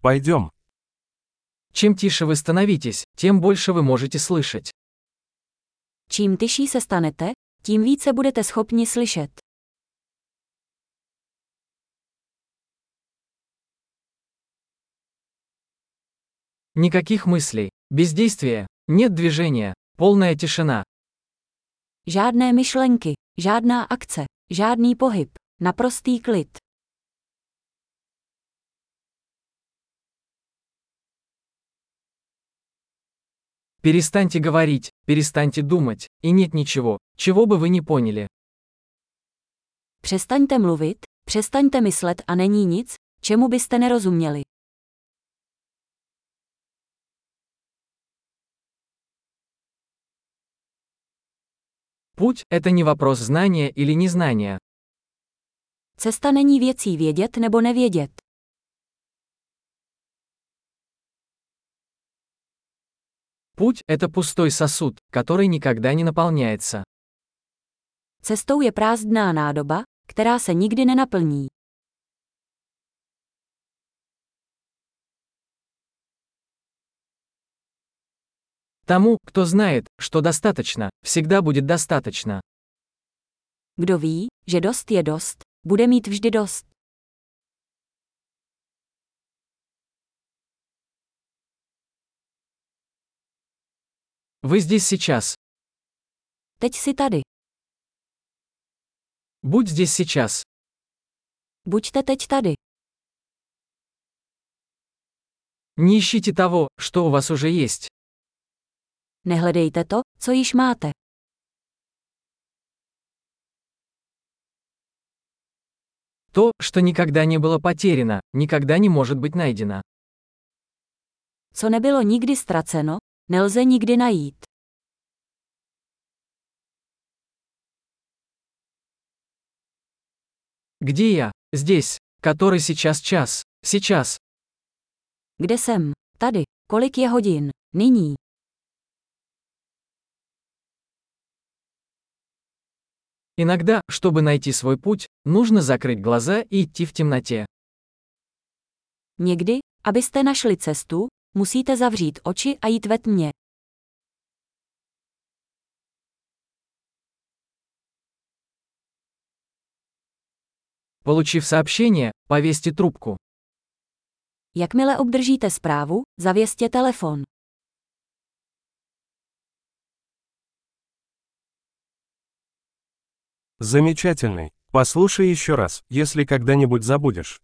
Пойдем. Чем тише вы становитесь, тем больше вы можете слышать. Čím tyší se stanete, tím více budete schopni slyšet. Никаких мыслей, бездействия, нет движения, полная тишина. Žádné myšlenky, žádná akce, žádný pohyb, naprostý klid. Перестаньте говорить, перестаньте думать, и нет ничего, чего бы вы не поняли. Přestaňte mluvit, přestaňte myslet a není nic, čemu byste nerozuměli. Путь – это не вопрос знания или незнания. Cesta není věcí vědět nebo nevědět. Путь – это пустой сосуд, который никогда не наполняется. Cestou je prázdná nádoba, která se nikdy nenaplní. Тому, кто знает, что достаточно, всегда будет достаточно. Kdo ví, že dost je dost, bude mít vždy dost. Вы здесь сейчас. Teď si tady. Будь здесь сейчас. Buďte teď tady. Не ищите того, что у вас уже есть. Nehledejte to, co již máte. То, что никогда не было потеряно, никогда не может быть найдено. Co nebylo nikdy ztraceno, nelze nikdy najít. Где я? Здесь. Который сейчас час? Сейчас. Kde jsem? Tady. Kolik je hodin? Nyní. Иногда, чтобы найти свой путь, нужно закрыть глаза и идти в темноте. Někdy, abyste našli cestu, musíte zavřít oči a jít ve tmě. Получив сообщение, повесьте трубку. Jakmile obdržíte zprávu, zavěstěte telefon. Замечательный. Послушай еще раз, если когда-нибудь забудешь.